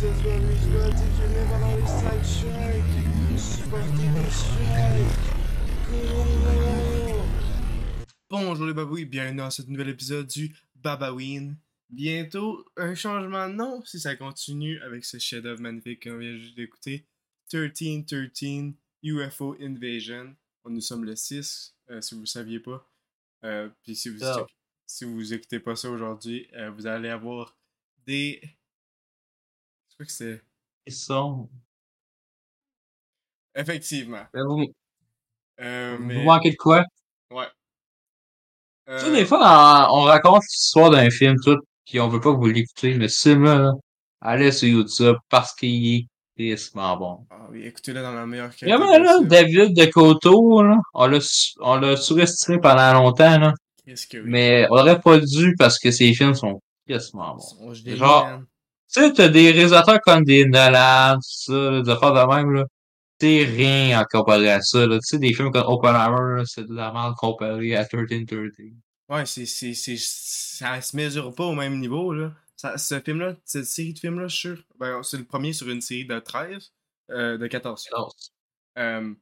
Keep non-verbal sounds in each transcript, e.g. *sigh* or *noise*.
strike. Strike. Bonjour les babouis, bienvenue dans ce nouvel épisode du Babaween. Bientôt, un changement de nom si ça continue avec ce chef-d'œuvre magnifique qu'on vient juste d'écouter. 1313 UFO Invasion. Nous sommes le 6, euh, si vous ne saviez pas. Euh, Puis si vous, Oh. si vous écoutez pas ça aujourd'hui, euh, vous allez avoir des. Je crois que c'est. Ils sont. Effectivement. Mais Vous, Euh, vous mais. manquez de quoi? Ouais. Tu sais, Euh, des fois, on, on raconte l'histoire d'un film, tout, puis on veut pas que vous l'écoutez, mais ce film-là, là, allez sur YouTube parce qu'il est tristement bon. Ah oui, écoutez-le dans la meilleure qualité. Vraiment, là, possible. David de Coteau, là, on l'a, su- on l'a surestimé pendant longtemps, là, Qu'est-ce que oui. mais on aurait pas dû parce que ses films sont tristement bons. Genre-. Tu sais, t'as des réalisateurs comme des Nolan, ça, là, des affaires de même, là. C'est rien en comparé à ça, là. Tu sais, des films comme Oppenheimer, c'est de la merde comparé à 1313. Ouais, c'est, c'est, c'est, ça se mesure pas au même niveau, là. Ça, ce film-là, cette série de films-là, je suis sûr. Ben, c'est le premier sur une série de 13, euh, de 14. Euh,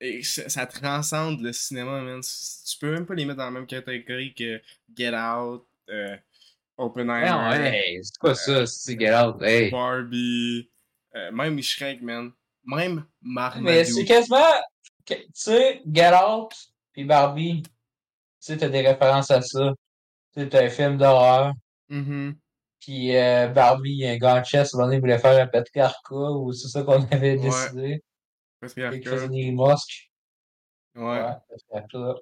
et ça, transcende le cinéma, man. Tu peux même pas les mettre dans la même catégorie que Get Out, euh, Oppenheimer, Non, hey, c'est pas ça, c'est Get Out, hey. Barbie, euh, même Shrek, man. Même Marmaduke. Mais c'est quasiment, tu sais, Get Out pis Barbie, tu sais, t'as des références à ça. T'as un film d'horreur, Mhm. pis euh, Barbie, il y a un gars en chess, à un moment donné, il voulait faire un patriarcat, ou c'est ça qu'on avait Ouais. décidé. Qu'il Patriarcat. mosques. Ouais. Ouais.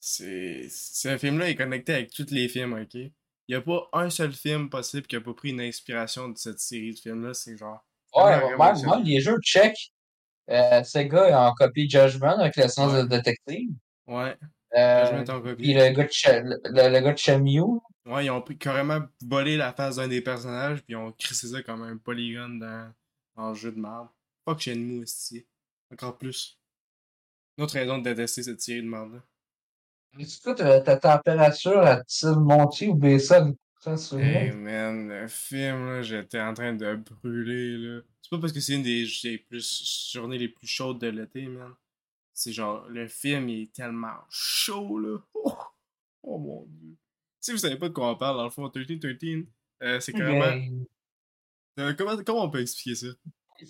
C'est. Ce film-là est connecté avec tous les films, ok? Il n'y a pas un seul film possible qui a pas pris une inspiration de cette série de films-là. C'est genre. Ouais, même, même les jeux check, euh, ce gars il a copié Judgment avec le sens Ouais. de détective. Ouais. Euh, copie. puis le gars de, Cha- le, le gars de Chamiou, Ouais, ils ont pris carrément volé la face d'un des personnages, puis ils ont crissé ça comme un polygone dans, dans le jeu de marde. Fuck Shenmue, aussi. Encore plus. Une autre raison de détester cette série de marde-là. Est-ce que ta, ta température a-t-il monté ou baissé sur Hey man, le film, là, j'étais en train de brûler, là. C'est pas parce que c'est une des, des plus journées les plus chaudes de l'été, man. C'est genre, le film, il est tellement chaud, là. Oh, oh mon dieu. Si vous savez pas de quoi on parle, dans le fond, 1313, euh, c'est carrément... Euh, comment, comment on peut expliquer ça? De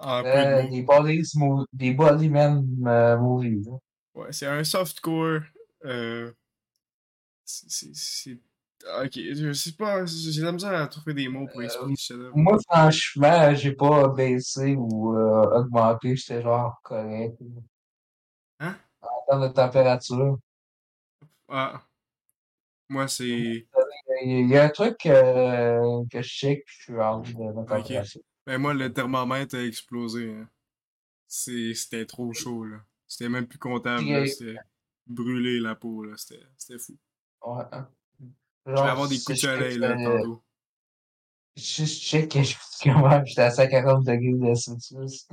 Euh, des bodies, des body euh, movies. là. Ouais, c'est un softcore. Euh... c'est- c'est- C'est. Ok, je sais pas, j'ai la misère à trouver des mots pour Euh, expliquer ce chef-d'œuvre. Moi, franchement, j'ai pas baissé ou euh, augmenté, j'étais genre correct. Hein? En termes de température. Ah. Moi, c'est. Il y a un truc euh, que je check, puis je suis en train de mettre en Ok. place. Ben, moi, le thermomètre a explosé. hein. C'était trop chaud, là. C'était même plus comptable, là. C'était brûlé la peau, là. C'était c'était fou. Ouais. hein. Je vais avoir des coups de soleil, là, tantôt. Je check que je quand même, j'étais à 140 degrés de Celsius.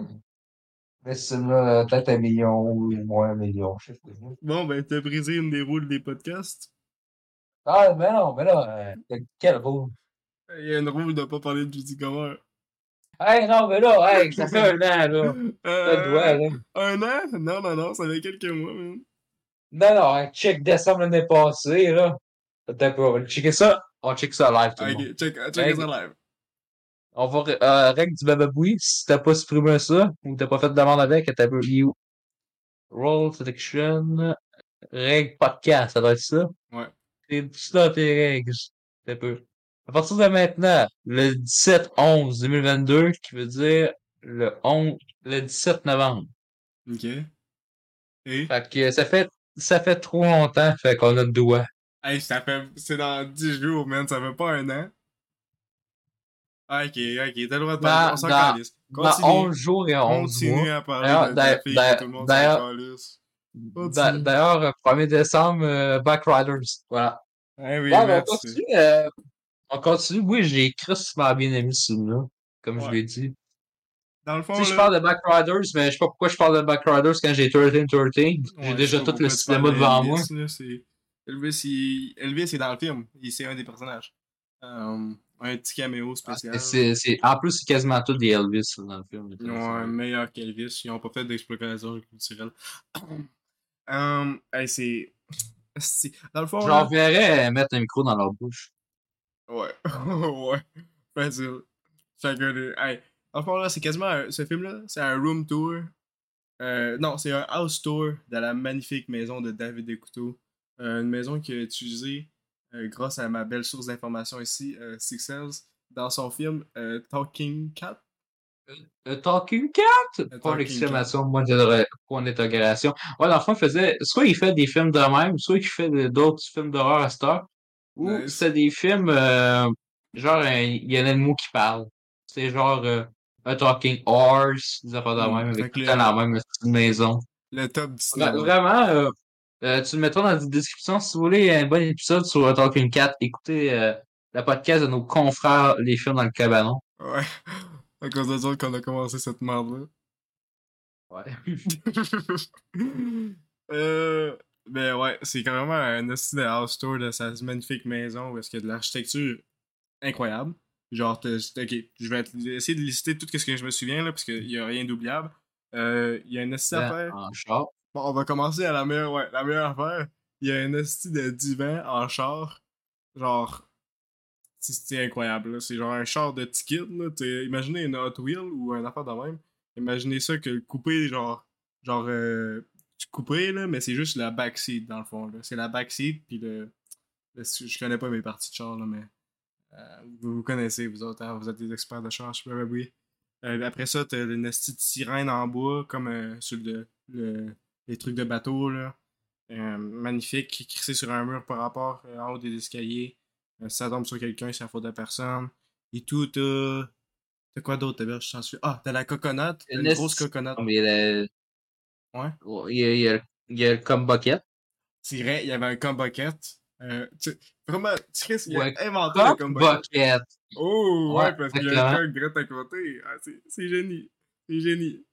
Mais c'est là, peut-être un million ou moins un million, je sais pas. Bon, ben, t'as brisé une des roules des podcasts. Ah, mais non, mais là, euh, quel beau. Il y a une roue de pas parler de Judy Comer. Hey, non, mais là, hey, *laughs* ça fait un an, là. Ça doit, là. Un an? Non, non, non, ça fait quelques mois, man. Non, non, hein, check décembre l'année passée, là. Attends un peu, on va checker ça. On va checker ça live, tout le monde. Ok, check, check Hey. ça live. On va, euh, règle du bababoui, si t'as pas supprimé ça, ou t'as pas fait de demande avec, t'as peu you. Roll selection, règle podcast, ça doit être ça. Ouais. C'est tout ça tes règles. T'as peu. À partir de maintenant, le 17-11-2022, qui veut dire le 11, le 17 novembre. Ok. Et? Fait que ça fait, ça fait trop longtemps, fait qu'on a le doigt. Hey, ça fait. C'est dans 10 jours, man, ça fait pas un an. Ah, ok, ok, t'as le droit de parler, on s'en dans- calisse. Dans Continue. 11 jours et 11 Continue mois. à parler D'ailleurs, de d'ailleurs- tout le monde d'ailleurs- s'en calisse. D'a- Continue. D'ailleurs, euh, 1er décembre, euh, Backriders. Voilà. Ah oui, Bon, ben, merci. continue. euh, on continue. Oui, j'ai crissement bien aimé ce film-là, comme je l'ai dit. Dans le fond, Tu sais, je parle de Backriders, mais je sais pas pourquoi je parle de Backriders quand j'ai 13-13. ouais, J'ai déjà tout le cinéma devant moi. là, Elvis, il... Elvis est dans le film. Il c'est un des personnages. Euh, un petit caméo spécial. C'est, c'est, en plus, c'est quasiment tout des Elvis dans le film. Ouais, meilleur qu'Elvis. Ils n'ont pas fait d'exploration culturelle. um, hey, c'est. Dans le fond. J'en verrais mettre un micro dans leur bouche. Ouais. *laughs* ouais. Facile. Chacun des. Hey. Fond, là, c'est quasiment. un- Ce film-là, c'est un room tour. Euh, non, c'est un house tour de la magnifique maison de David Descouteaux. Euh, une maison qu'il a utilisée euh, grâce à ma belle source d'information ici, euh, Six dans son film euh, Talking Cat. Talking Cat? Pas Talking l'exclamation, point d'interrogation. Ouais, dans le fond, il faisait, soit il fait des films de même, soit il fait d'autres films d'horreur à cette heure, ou Nice. c'est des films, euh, genre, un- il y a un animal qui parle. C'est genre, euh, un Talking Horse, des affaires de Mm, même, avec tout la même petite maison. Le top du Vra- cinéma. Vraiment, euh, euh, tu le mettras dans la description si vous voulez un bon épisode sur un Talking Cat. Écoutez euh, le podcast de nos confrères Les Films dans le Cabanon. Ouais. À cause de ça qu'on a commencé cette merde-là. Ouais. *laughs* euh, ben ouais, c'est carrément un esti de house tour de sa magnifique maison où est-ce qu'il y a de l'architecture incroyable. Genre, ok, je vais essayer de lister tout ce que je me souviens là, parce qu'il y a rien d'oubliable. Euh, Il y a une esti d'affaires. En char. Bon, on va commencer à la meilleure, ouais, la meilleure affaire. Il y a un esti de divan en char. Genre, c'est- incroyable, là. C'est genre un char de kid, là. Imaginez une Hot Wheel ou un affaire de même. Imaginez ça que le coupé, genre, genre, euh, coupé, là, mais c'est juste la backseat, dans le fond, là. C'est la backseat, puis le, le- Je connais pas mes parties de char, là, mais... euh, vous, vous connaissez, vous autres, hein, vous êtes des experts de char, je peux m'avouer. Euh, après ça, t'as une esti de sirène en bois, comme euh, sur le, le- les trucs de bateau, là. Magnifique, qui crissé sur un mur par rapport en haut des escaliers. Ça tombe sur quelqu'un, c'est la faute de personne. Et tout, t'as. T'as quoi d'autre, t'as je suis. Ah, t'as la coconut, une grosse coconut. Mais le- Ouais. Il y a, il y a, il y a le bucket. C'est vrai, il y avait un bucket. Euh, tu... Vraiment, Chris, il a Ouais, inventé le bucket. Oh, ouais, Ouais, parce qu'il y a un direct à côté. Ah, c'est- génie. C'est génie.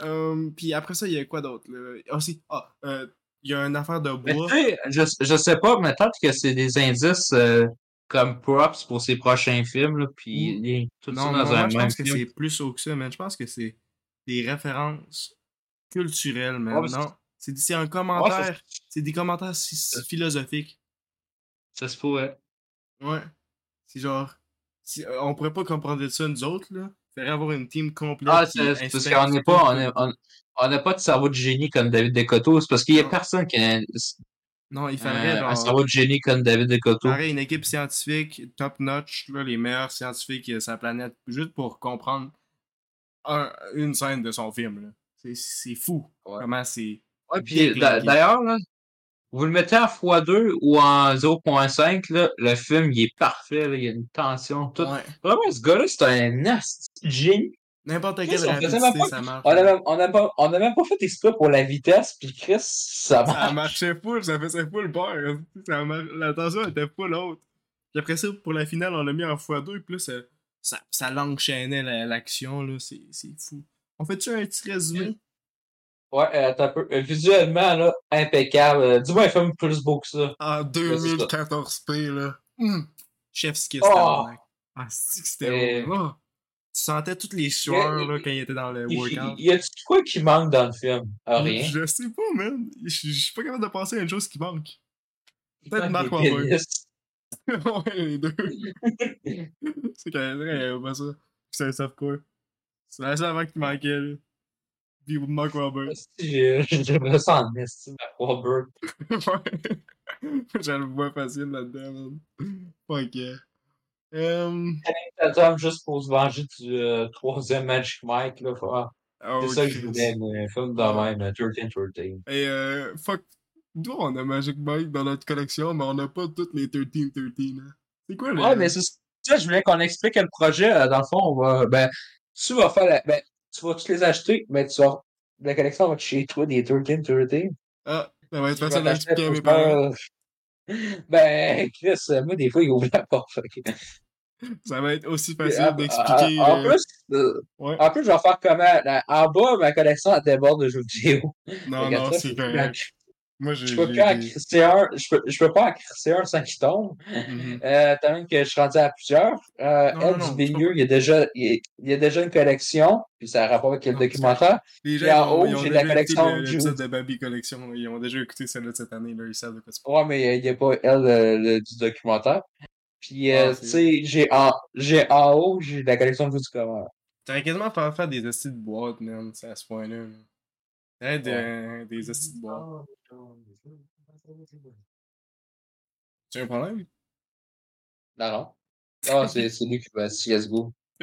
Euh, puis après ça, il y a quoi d'autre? Ah. Ah, euh, il y a une affaire de Mais bois. je, je sais pas, mais peut-être que c'est des indices euh, comme props pour ses prochains films, là, puis est tout ça Non, dans non, un moi, je pense que c'est plus haut que ça, man. Je pense que c'est des références culturelles, man. Ouais, c'est- non, c'est c'est un commentaire. c'est des commentaires si- si philosophiques. Ça se pourrait. Ouais. C'est genre. si- euh, on pourrait pas comprendre ça, nous autres, là. Faudrait avoir une team complète. Ah, c'est c'est parce qu'on n'est pas, on tout. on- on n'a pas de cerveau de génie comme David Decoteau. C'est parce qu'il y a Non. personne qui a un, Non, il faudrait un- un cerveau de génie comme David Decoteau. Pareil, une équipe scientifique top notch, là, les meilleurs scientifiques de sa planète, juste pour comprendre un- une scène de son film. là. C'est- C'est fou. Ouais. Comment c'est. Ouais, puis d'ailleurs, là, vous le mettez en x2 ou en 0.5, là, le film, il est parfait, là, il y a une tension, tout. Ouais. Vraiment, ce gars-là, c'est un asti de génie. N'importe quelle on rapidité, pas- ça marche. On a, même, on, a pas, même fait exprès pour la vitesse, puis Chris, ça Ça marche. marchait full, ça faisait full peur. Ça mar- La tension était full haute. Puis après ça, pour la finale, on l'a mis en x2, puis là, ça, ça, ça l'enchaînait la- l'action, là. C'est c'est fou. On fait-tu un petit résumé? Ouais, euh, attends un peu. Euh, Visuellement, là, impeccable. Euh, Dis-moi un film plus beau que ça. En 2014p, là. Hum. Chef's kiss, Oh! Ah, c'est que c'était beau. Oh. Tu sentais toutes les sueurs, là, quand il était dans le workout? y a-tu quoi qui manque dans le film? Ah, rien. Je sais pas, man. Je suis pas capable de penser à une chose qui manque. Peut-être Ah, Mark des Wahlberg. *laughs* ouais, les deux. *laughs* c'est quand même vrai, pas ça. C'est un softcore. C'est la seule avant qui manquait, là. Puis Mark Wahlberg. J'ai- J'aimerais ça en estime à Wahlberg. *laughs* ouais. Je le vois facile là-dedans, man. Fuck yeah. Um, Tatum juste pour se venger du euh, troisième Magic Mike, là. faut- ah, oh, C'est ça que je voulais, un film de même, 13-13. Et euh, fuck. Nous, on a Magic Mike dans notre collection, mais on n'a pas toutes les 13-13. Hein. C'est quoi, le. Ouais, mais c'est ça, je voulais qu'on explique le projet. euh, Dans le fond, on va, ben, tu vas faire la, ben, tu vas tous les acheter, mais tu vas, la collection va être chez toi des 13-13. Ah, ça va être Tu vas facile à t'acheter expliquer à mes parents. *laughs* Ben, Chris, moi, des fois, il ouvre la porte. *laughs* Ça va être aussi facile d'expliquer. en euh, plus, euh, Ouais. en plus, je vais faire comment? Là, En bas, ma collection, elle déborde de jeux vidéo. Non, non, ça, c'est correct. Moi. Je peux crisser un. Je peux, je peux pas en crisser un sans qu'il tombe. Euh, t'as même que je suis rendu à plusieurs. Euh, Non, elle, non, du milieu, il y a déjà, il y a, il y a déjà une collection, puis ça a rapport avec le Non, documentaire. Les Puis en gens, haut, j'ai la collection le- l'épisode de Baby Collection. Ils ont déjà écouté celle-là de cette année. Là, ils savent de quoi. Ouais, mais il n'y a pas elle euh, le- du documentaire. Puis, euh, Ah, tu sais, j'ai en, j'ai en haut, j'ai la collection du documentaire. T'aurais quasiment faire faire des hosties de boîte, man. À ce point-là. de- des hosties de boîte. Tu as un problème? Non, non. Ah, *laughs* c'est c'est lui qui va à CSGO. *laughs*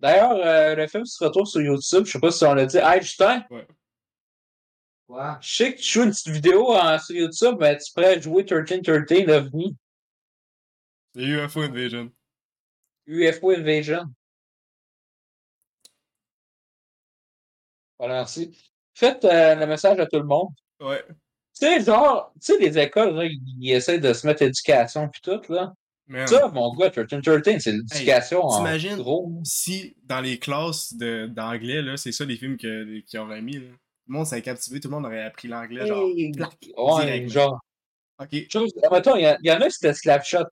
D'ailleurs, euh, le film se retrouve sur YouTube. Je sais pas si on l'a dit. Hey, Justin! Ouais. Je sais que tu joues une petite vidéo en- sur YouTube, mais tu pourrais jouer 1313 OVNI. C'est UFO Invasion. UFO Invasion. Voilà, merci. Faites euh, le message à tout le monde. Ouais. Tu sais, genre, tu sais, les écoles, là, ils, essaient de se mettre éducation pis tout, là. Man. Ça, mon gars, 1313, c'est l'éducation en t'imagines? gros. Si dans les classes d'anglais, là, c'est ça les films qu'ils auraient mis, là. Le monde s'est captivé, tout le monde aurait appris l'anglais, genre. Hey, Ouais, genre. Ok. Chose, mettons, il y, en a, c'était Slapshot.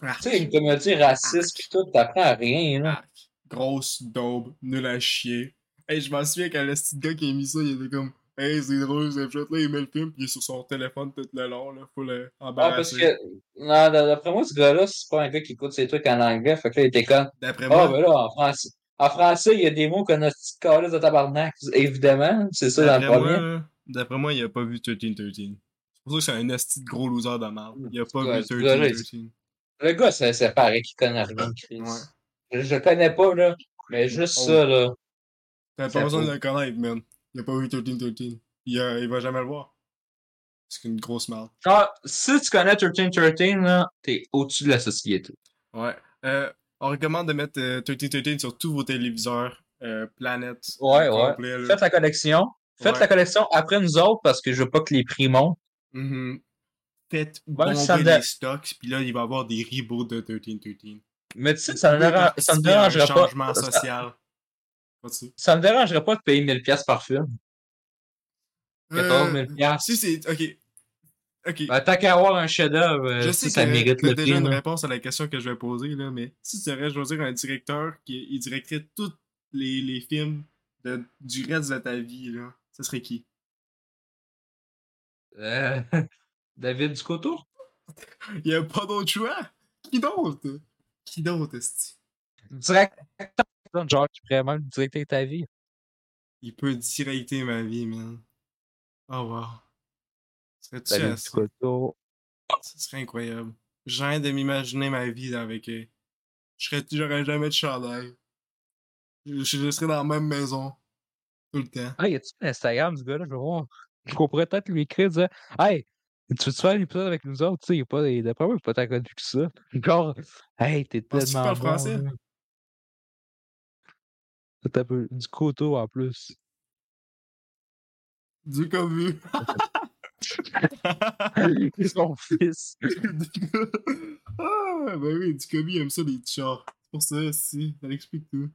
Ah, Tu sais, une comédie raciste pis tout, t'apprends à rien, là. ah, grosse daube, nul à chier. Hey, je m'en souviens quand le petit gars qui a mis ça, il était comme Hey, c'est drôle, ce shot là, il met le film, puis il est sur son téléphone tout le long, là. Faut le Ah, parce embarrasser. que, non, d'après moi, ce gars-là, c'est pas un gars qui écoute ses trucs en anglais, fait que là, il était comme, D'après ah, moi, ben là, en français. En français, il y a des mots qu'on a calice de tabarnak. Évidemment, c'est ça dans le d'après moi, premier. d'après moi, il a pas vu 13-13. C'est pour ça que c'est un esti de gros loser de merde. Il a pas Ouais, vu ce gars-là, 13-13. Le gars, c'est c'est pareil qu'il connaît rien, Chris. Ouais. Je, connais pas, là. Mais juste Oh. ça, là. T'as pas besoin de le connaître, man. Il a pas vu 13-13. Il, a- il va jamais le voir. C'est une grosse merde. Genre, si tu connais 1313, là, t'es au-dessus de la société. Ouais. Euh, on recommande de mettre euh, 13-13 sur tous vos téléviseurs. Euh, Planète. Ouais, ouais. complet. Faites la collection. Faites Ouais. la collection après nous autres parce que je veux pas que les prix montent. Mhm. Faites Ouais, bomber les stocks, puis là, il va y avoir des reboots de 13-13. Mais tu sais, ça ça me participer à un pas. changement Ça, Pas-tu? ça me dérangerait pas de payer 1000$ par film. 14 000 Euh, si c'est. Ok. Ok. Ben, tant qu'à avoir un chef-d'œuvre, euh, je si sais ça que mérite le déjà une là. réponse à la question que je vais poser, là, mais si tu devrais choisir un directeur qui il directerait tous les, les films de, du reste de ta vie, là, ce serait qui? Euh, *laughs* David Ducoteau? Il y a pas d'autre choix? Qui d'autre? Qui d'autre, esti? Directeur, genre, qui pourrait même directer ta vie. Il peut directer ma vie, man. Oh wow. Serais-tu. Ce serait incroyable. J'ai de m'imaginer ma vie avec eux. Je serais, j'aurais jamais de chandail. Je, je serais dans la même maison. Tout le temps. Ah, y a-tu un Instagram, ce gars-là? Je vais voir. Qu'on pourrait peut-être lui écrire, dire Hey, tu veux-tu faire un épisode avec nous autres? Tu sais, il est pas, il- d'après moi, il pas tant connu que ça. Genre, hey, t'es tellement. bon, français? T'as un peu du coteau en plus. Du comme vu. *laughs* Son fils. *laughs* ah, ben oui, du Kobe aime ça les chars. C'est pour ça, si, ça l'explique tout.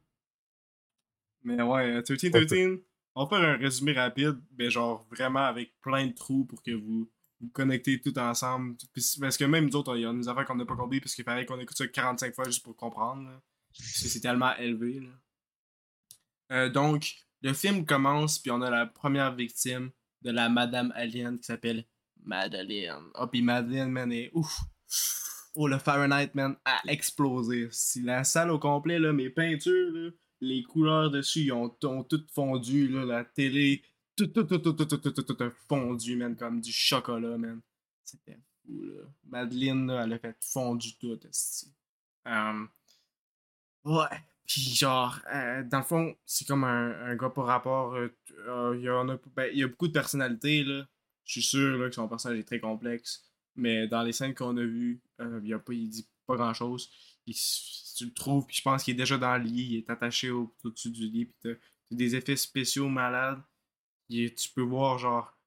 Mais ouais, euh, 13-13, on va faire un résumé rapide, mais genre vraiment avec plein de trous pour que vous vous connectez tout ensemble. Parce que même nous autres, il y a des affaires qu'on n'a pas compris parce qu'il fallait qu'on écoute ça 45 fois juste pour comprendre. là. Parce que c'est tellement élevé. Là. Euh, donc, le film commence, puis on a la première victime de la Madame Alien qui s'appelle Madeleine. Oh, puis Madeleine, man, est ouf. Oh, le Fahrenheit, man, a explosé. Si la salle au complet, là, mes peintures, là, les couleurs dessus, ils ont, ont toutes fondu, là, la télé, tout, tout, tout, tout, tout, tout, tout, tout, tout fondu, man, comme du chocolat, man. C'était fou, là. Madeleine, là, elle a fait fondu tout. Euh, ouais. Puis genre, euh, dans le fond, c'est comme un, gars par rapport. euh, euh, il, y a, ben, il y a beaucoup de personnalités, là. Je suis sûr là, que son personnage est très complexe. Mais dans les scènes qu'on a vues, il, a pas, il dit pas grand chose. Il, tu le trouves, puis je pense qu'il est déjà dans le lit, il est attaché au, au-dessus du lit, puis t'as, des effets spéciaux malades. Et tu peux voir, genre,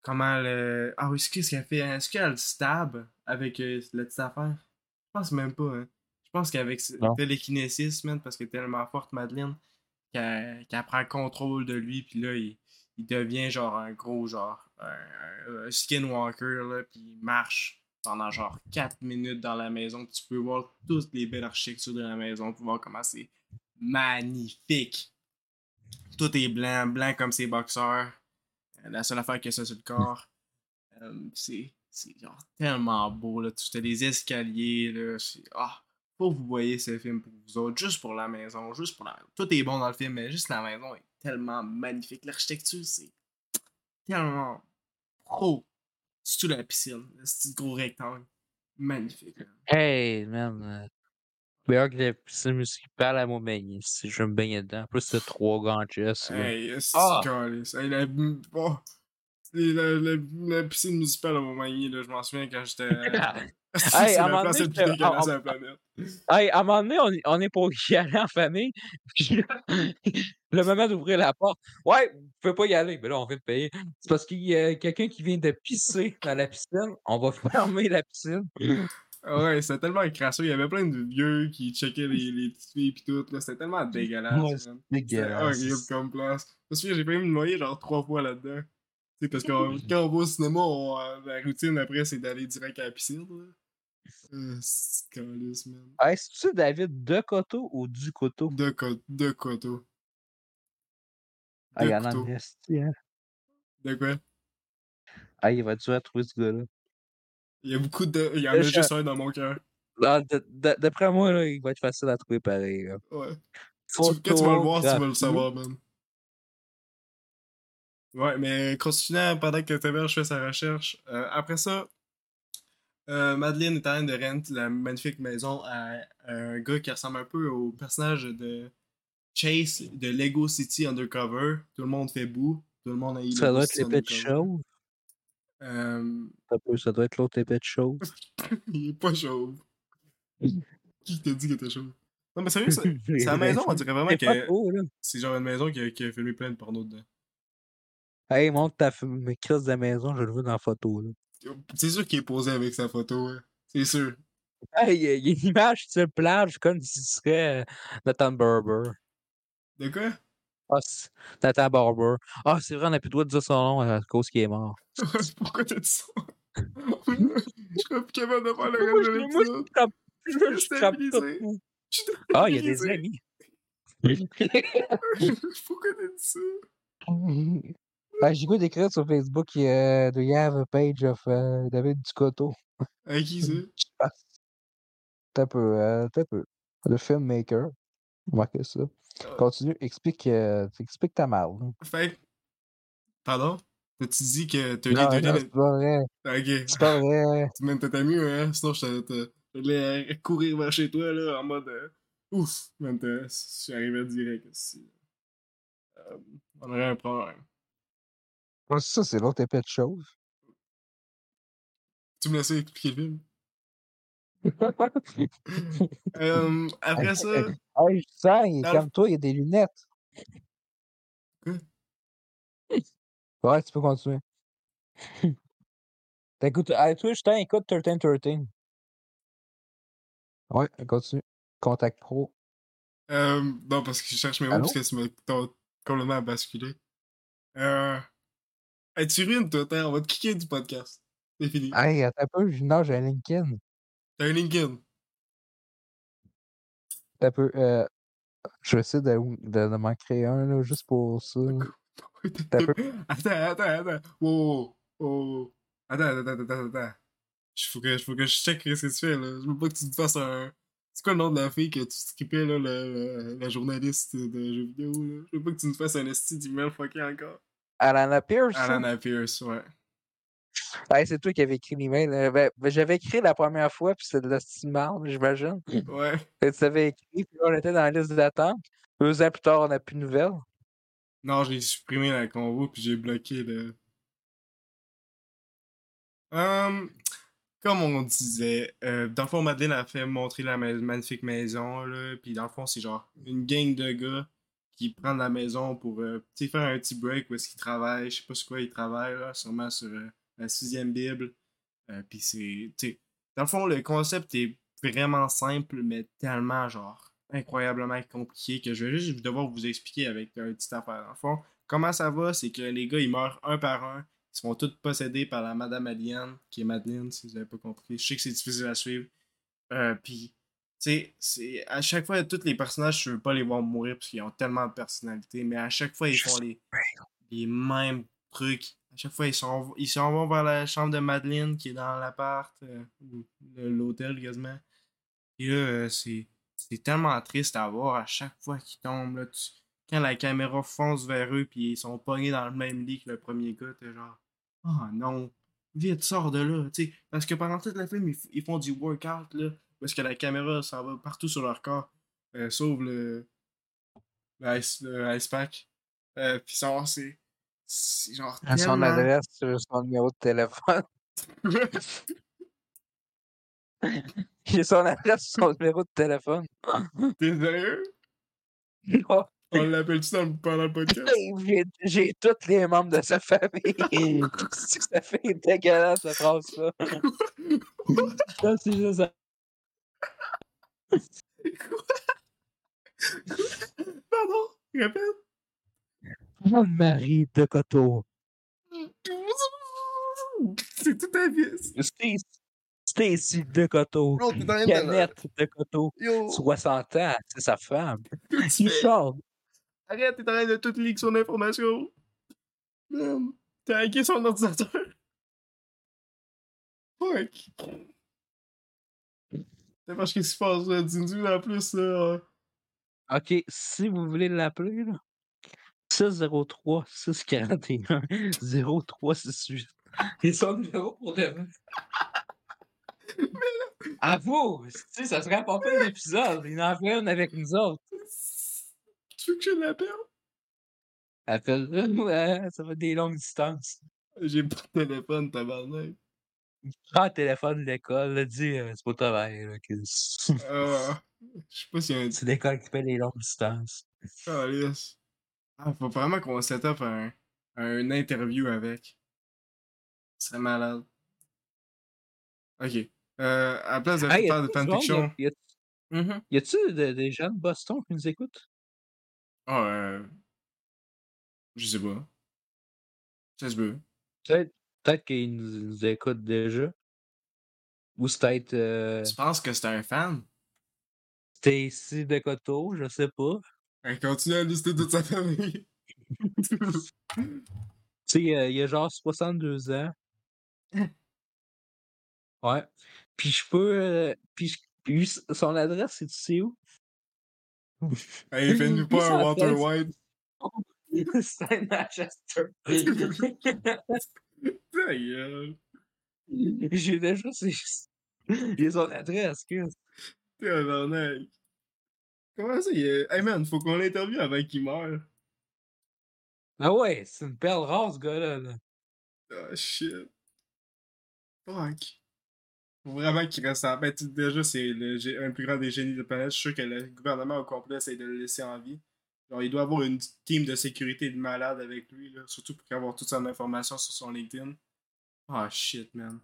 comment le. Ah oui, qu'est-ce qu'elle fait? Est-ce qu'elle le stab avec la petite affaire? Je pense même pas, hein. Je pense qu'avec télékinésis, man, parce qu'elle est tellement forte, Madeleine, qu'elle, prend le contrôle de lui, puis là, il, il devient genre un gros, genre, un, un skinwalker, là, puis il marche pendant genre 4 minutes dans la maison. Puis tu peux voir toutes les belles architectures de la maison, pour voir comment c'est magnifique. Tout est blanc, blanc comme ses boxeurs. Euh, La seule affaire a ça sur le corps. Euh, c'est genre tellement beau, là. Tu as les escaliers, là. c'est- Ah, faut que vous voyez ce film pour vous autres, juste pour la maison, juste pour la Tout est bon dans le film, mais juste la maison est tellement magnifique. L'architecture, c'est tellement pro. Surtout la piscine, ce petit gros rectangle. Magnifique. là. Hey, man. euh, Meilleur que la piscine municipale à Montmagny. Si je me baignais dedans. En plus, c'est trois chests. là. Hey, c'est Ah! Hey, la, oh, c'est la, la, la piscine municipale à Montmagny, là, je m'en souviens quand j'étais. *laughs* *laughs* c'est Hey, à un la moment place la plus que- dégueulasse de la planète. Hey, à un moment donné, on, est- on est pour y aller en famille. *laughs* Puis là, le moment d'ouvrir la porte. Ouais, vous pouvez pas y aller. Mais là, on vient de payer. C'est parce qu'il y a quelqu'un qui vient de pisser dans la piscine. On va *laughs* fermer la piscine. Ah Ouais, c'était tellement crasseux. Il y avait plein de vieux qui checkaient les, les petites filles pis tout. C'était tellement dégueulasse. Ouais, c'est C'était horrible dégueulasse. comme place. Me souviens, j'ai failli me noyer genre trois fois là-dedans. Tu sais, parce que quand on va au cinéma, on- euh, la routine après, c'est d'aller direct à la piscine. Là. Euh, man. Hey, c'est-tu David de Coteau ou du Coteau? De, co de coteau. Ah, il y en a un hein? De quoi? Ah, il va dur à trouver ce gars-là. Il y a beaucoup de. Il y en a juste un dans mon cœur. D'après moi, là, il va être facile à trouver pareil. là. Ouais. Tu- quand tu vas le voir, tu vas le savoir, man. Ouais, mais continuant pendant que Taverge fait sa recherche. euh, après ça, euh, Madeleine est en train de rent la magnifique maison à, à un gars qui ressemble un peu au personnage de Chase de Lego City Undercover. Tout le monde fait boue. Tout le monde a eu Ça doit être l'épée de chauve. Euh, Ça doit être l'autre épée de chauve. *laughs* il est pas chauve. Qui t'a dit qu'il était chauve? Non, mais sérieux, c'est *laughs* la maison, on dirait vraiment que c'est genre une maison qui a, qui a filmé plein de porno dedans. Hey, montre ta crises de la maison, je le veux dans la photo. Là. C'est sûr qu'il est posé avec sa photo, hein. C'est sûr. Hey, il y a- il y a une image sur plage comme si ce serait euh, Nathan Barber. De quoi? Ah, c'est- Nathan Barber. Ah, c'est vrai, on n'a plus le droit de dire son nom à cause qu'il est mort. *laughs* Pourquoi t'as dit ça? *laughs* Je serais plus capable de faire le reste de je- l'épisode. Je suis Ah, il y a des amis. *laughs* Pourquoi t'as dit ça? Ah, J'ai goût d'écrire sur Facebook euh, Do you have a page of euh, David Ducoto? À qui ça? *laughs* T'as peu, euh, t'as peu. Le filmmaker. Remarquez ça. Ah. Continue, explique, euh, explique ta mal. Fait. Pardon? T'as-tu dit que t'as lu non, c'est pas vrai. Ok. C'est pas vrai. *laughs* Tu m'aimes t'as mieux, hein? Sinon, je j'allais euh, courir vers chez toi, là, en mode. ouf! Même je suis arrivé direct ici. On aurait un problème. Ouais, Ça, c'est l'autre épée de chauve. Tu me laisses expliquer le film? *laughs* Euh, après ça. Hey, je sens, il est comme toi, il y a des lunettes. Quoi? Ouais, tu peux continuer. *laughs* T'écoutes, hey, toi, Justin, écoute 1313. Ouais, continue. Contact Pro. Euh, non, parce que je cherche mes mots parce que tu m'as complètement basculé. Euh. Hey, tu ruines toi, t'as- on va te kicker du podcast. C'est fini. Hey, attends un peu, non, j'ai un LinkedIn. T'as un LinkedIn. Un peu, euh, je vais essayer de, de, de m'en créer un, là, juste pour ça. T'as *laughs* peu. Attends, attends, attends. Wow, wow, wow. Attends, attends, attends, attends, attends. Faut que, faut que je check ce que tu fais, là. Je veux pas que tu te fasses un. C'est quoi le nom de la fille que tu skippais, là, la, la, la journaliste de jeux vidéo, là? Je veux pas que tu me fasses un esti d'email fucké encore. Alana Pierce. Alana Pierce, ouais. Hey, c'est toi qui avais écrit l'email. euh, Ben, j'avais écrit la première fois, puis c'était de l'estimable, j'imagine. Ouais. Et tu avais écrit, puis on était dans la liste d'attente. Deux ans plus tard, on n'a plus de nouvelles. Non, j'ai supprimé la convo puis j'ai bloqué le. Hum, comme on disait, euh, dans le fond, Madeleine a fait montrer la ma- magnifique maison, là, puis dans le fond, c'est genre une gang de gars qui prennent la maison pour euh, faire un petit break où est-ce qu'ils travaillent, je sais pas sur quoi ils travaillent, là, sûrement sur euh, la sixième Bible. Euh, puis c'est, dans le fond, le concept est vraiment simple, mais tellement genre incroyablement compliqué que je vais juste devoir vous expliquer avec un petit affaire. Dans le fond, comment ça va, c'est que les gars, ils meurent un par un. Ils se font tous possédés par la Madame Alien, qui est Madeleine, si vous avez pas compris. Je sais que c'est difficile à suivre. Puis, sais, c'est à chaque fois, tous les personnages, je veux pas les voir mourir parce qu'ils ont tellement de personnalité, mais à chaque fois, ils font les, les mêmes trucs. À chaque fois, ils s'en ils s'en vont vers la chambre de Madeleine qui est dans l'appart, euh, ou l'hôtel quasiment. Et là, euh, c'est c'est tellement triste à voir à chaque fois qu'ils tombent. Là, tu- Quand la caméra fonce vers eux puis ils sont pognés dans le même lit que le premier gars, t'es genre Oh non, vite, sors de là. tu sais. Parce que pendant tout le film, ils, ils font du workout là, parce que la caméra s'en va partout sur leur corps, euh, sauf le, le, ice, le ice pack. Euh, puis ça, c'est c'est genre À son adresse sur son numéro de téléphone. *laughs* J'ai son adresse sur son numéro de téléphone. T'es sérieux? Oh, On l'appelle-tu dans le- pendant le podcast? *laughs* J'ai j'ai tous les membres de sa famille. *laughs* ça fait dégueulasse, cette phrase-là. Ça, c'est juste ça. *laughs* Pardon, répète. Anne-Marie de Coteau. C'est tout à vie. Stacy de Coteau. Canette de Coteau. Yo, 60 ans, c'est sa femme. Richard. Arrête, t'es en train de tout leak son information. T'as hacké son ordinateur. Fuck. C'est parce qu'il se passe, là. Dis-nous en plus, là. OK, si vous voulez l'appeler, là, 603 641 0368. Et *laughs* son numéro pour demain. À vous! Tu sais, ça serait pas fait l'épisode. Il en fait un avec nous autres. Tu veux que je l'appelle? Appelle-le, ouais, ça va des longues distances. J'ai pas de téléphone, tabarnak. Prends le téléphone de l'école, là, dis, euh, c'est pas travail, là, que c'est Ah, je sais pas a un *laughs* c'est l'école qui fait les longues distances. Calice. Ah, faut vraiment qu'on set up un, un interview avec. Ce serait malade. Ok. Euh, à la place de Hey, faire de fanfiction. y a- Mhm. Y a-tu de- des gens de Boston qui nous écoutent? Ah, euh. Je sais pas. Ça se peut. Peut-être peut qu'ils nous, nous écoutent déjà. Ou c'est peut-être euh, Tu penses que c'est un fan? Stacy de Coteau, je sais pas. Elle continue à lister toute sa famille. *laughs* Tu sais, euh, il a genre 62 ans. *laughs* Ouais. Puis je peux. euh, puis, je- puis s- son adresse, c'est tu sais où? Elle fait *laughs* nulle part un Walter 813. White. c'est à Manchester. Ta gueule. *laughs* J'ai déjà ses... *laughs* J'ai son adresse, Chris. T'es un. Comment ça, il est. Hey man, faut qu'on l'interviewe avant qu'il meure. Ah ouais, c'est une perle rare, ce gars-là. là. Ah, shit. Fuck. Faut vraiment qu'il reste en. Ben, déjà, c'est le un plus grand des génies de la planète. Je suis sûr que le gouvernement au complet essaie de le laisser en vie. Genre, il doit avoir une team de sécurité de malade avec lui, là. Surtout pour avoir toute son information sur son LinkedIn. Ah, shit, man.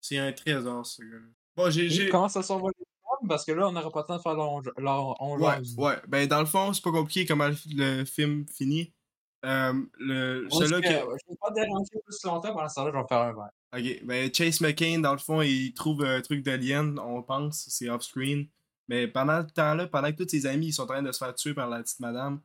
C'est un trésor, ce gars-là. Bon, j'ai. Comment ça s'en va les femmes? Parce que là, on n'aura pas le temps de faire l'on l'on- on Ouais. Ben, dans le fond, c'est pas compliqué comment le, le film finit. Euh, le, que, que. Je vais pas déranger plus longtemps, pendant ce temps-là, je vais faire un verre. Ok, ben Chase McCain, dans le fond, il trouve un truc d'alien, on pense, c'est off-screen. Mais pendant ce temps-là, pendant que tous ses amis ils sont en train de se faire tuer par la petite madame.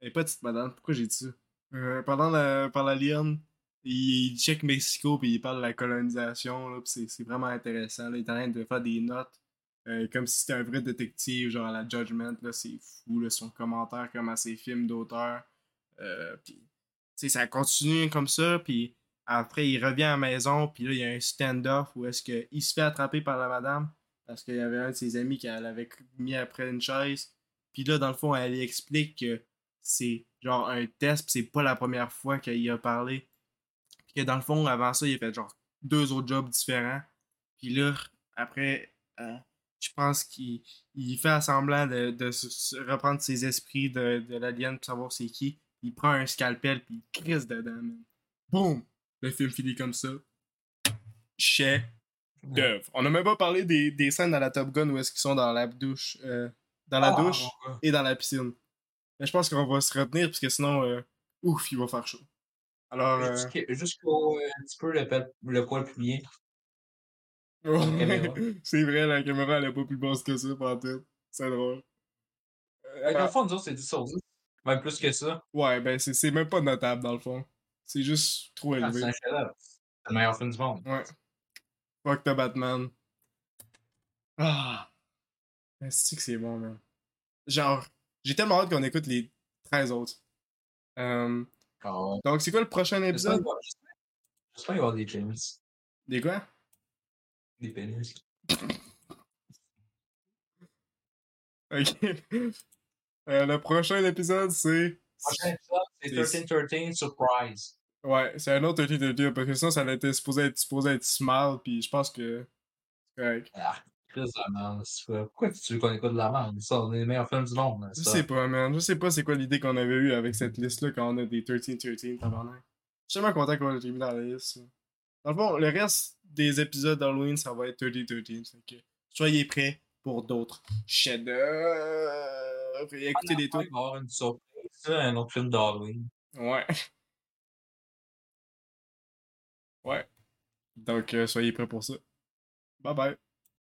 Et pas petite madame, pourquoi j'ai dit ça? Euh, pendant la, par l'alien, il, check Mexico puis il parle de la colonisation, là, c'est, vraiment intéressant. Il est en train de faire des notes. euh, comme si c'était un vrai détective, genre à la Judgment, là, c'est fou, là, son commentaire comme à ses films d'auteur. Euh, puis, ça continue comme ça, puis après, il revient à la maison, puis là, il y a un stand-off où est-ce qu'il se fait attraper par la madame, parce qu'il y avait un de ses amis qui l'avait mis après une chaise. Puis là, dans le fond, elle lui explique que c'est genre un test, c'est pas la première fois qu'il a parlé. Puis que dans le fond, avant ça, il a fait genre deux autres jobs différents. Puis là, après, euh, je pense qu'il il fait semblant de, de se- reprendre ses esprits de, de l'alien pour savoir c'est qui. Il prend un scalpel, puis il crisse dedans, man. Boum! Le film finit comme ça. Chef d'œuvre. On n'a même pas parlé des, des scènes dans la Top Gun où est-ce qu'ils sont dans la douche. euh, dans la Ah, douche et dans la piscine. Mais je pense qu'on va se retenir parce que sinon. euh, ouf, il va faire chaud. Alors, euh, Jusqu'à- Jusqu'au euh, un petit peu le, poil ouais, caméra. *laughs* c'est vrai, la caméra, elle est pas plus basse que ça, par tête. C'est drôle. Euh, Dans le fond, nous autres, c'est 10 sur 10. Même plus que ça. Ouais, ben, c'est c'est même pas notable, dans le fond. C'est juste trop Ah, élevé. c'est un chef-d'œuvre. C'est le meilleur film du monde. Ouais. Fuck the Batman. Ah. C'est que c'est bon, man? Genre, j'ai tellement hâte qu'on écoute les 13 autres. Ah ouais. donc, c'est quoi le prochain épisode? j'espère qu'il va y avoir des pénis. Des quoi? Des pénis. *laughs* Ok. Euh, le prochain épisode, c'est. Prochain épisode, c'est C'est- 1313 Surprise. Ouais, c'est un autre 30 parce que sinon, ça était supposé être, supposé être small, puis je pense que. C'est correct. Ah, Chris? Pourquoi tu veux qu'on écoute de la merde? Ça, on est les meilleurs films du monde. là, Je ça. sais pas, man. Je sais pas c'est quoi l'idée qu'on avait eue avec cette liste-là quand on a des 13-13, tabarnak. Je suis tellement content qu'on l'ait mis dans la liste. Dans le fond, le reste des épisodes d'Halloween, ça va être 30-13. Fait que soyez prêts pour d'autres chefs-d'œuvre. Écoutez des Il trucs. va y avoir une surprise, ça, un autre film d'Halloween. Ouais. Ouais. Donc, euh, soyez prêts pour ça. Bye bye.